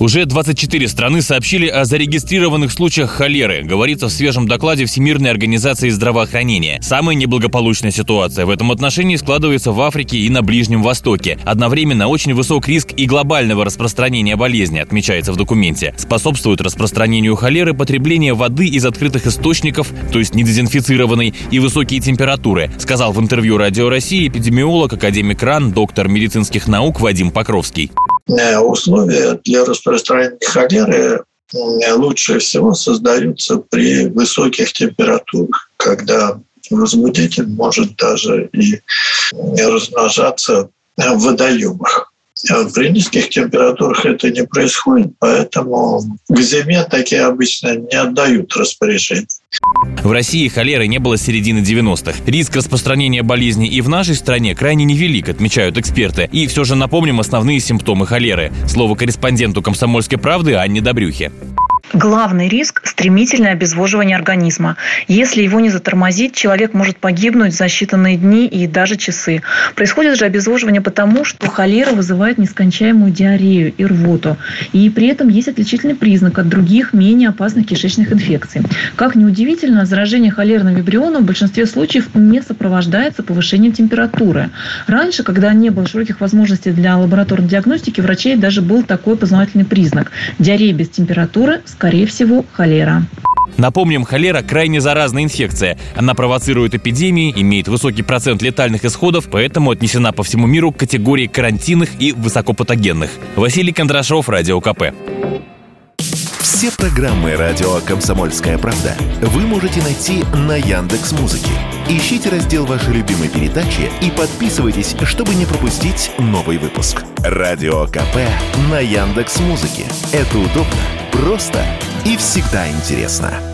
Уже 24 страны сообщили о зарегистрированных случаях холеры, говорится в свежем докладе Всемирной организации здравоохранения. Самая неблагополучная ситуация в этом отношении складывается в Африке и на Ближнем Востоке. Одновременно очень высок риск и глобального распространения болезни, отмечается в документе. Способствует распространению холеры потребление воды из открытых источников, то есть недезинфицированной, и высокие температуры, сказал в интервью Радио России эпидемиолог, академик РАН, доктор медицинских наук Вадим Покровский. Э, условия для распространения холеры э, лучше всего создаются при высоких температурах, когда возбудитель может даже и размножаться в водоемах. При низких температурах это не происходит, поэтому к зиме такие обычно не отдают распоряжение. В России холеры не было с середины 90-х. Риск распространения болезни и в нашей стране крайне невелик, отмечают эксперты. И все же напомним основные симптомы холеры. Слово корреспонденту «Комсомольской правды» Анне Добрюхе. Главный риск – стремительное обезвоживание организма. Если его не затормозить, человек может погибнуть за считанные дни и даже часы. Происходит же обезвоживание потому, что холера вызывает нескончаемую диарею и рвоту. И при этом есть отличительный признак от других менее опасных кишечных инфекций. Как ни удивительно, заражение холерным вибрионом в большинстве случаев не сопровождается повышением температуры. Раньше, когда не было широких возможностей для лабораторной диагностики, врачей даже был такой познавательный признак. Диарея без температуры – скорее всего, холера. Напомним, холера – крайне заразная инфекция. Она провоцирует эпидемии, имеет высокий процент летальных исходов, поэтому отнесена по всему миру к категории карантинных и высокопатогенных. Василий Кондрашов, Радио КП. Все программы «Радио Комсомольская правда» вы можете найти на Яндекс Музыке. Ищите раздел вашей любимой передачи и подписывайтесь, чтобы не пропустить новый выпуск. «Радио КП» на Яндекс Музыке. Это удобно, просто и всегда интересно.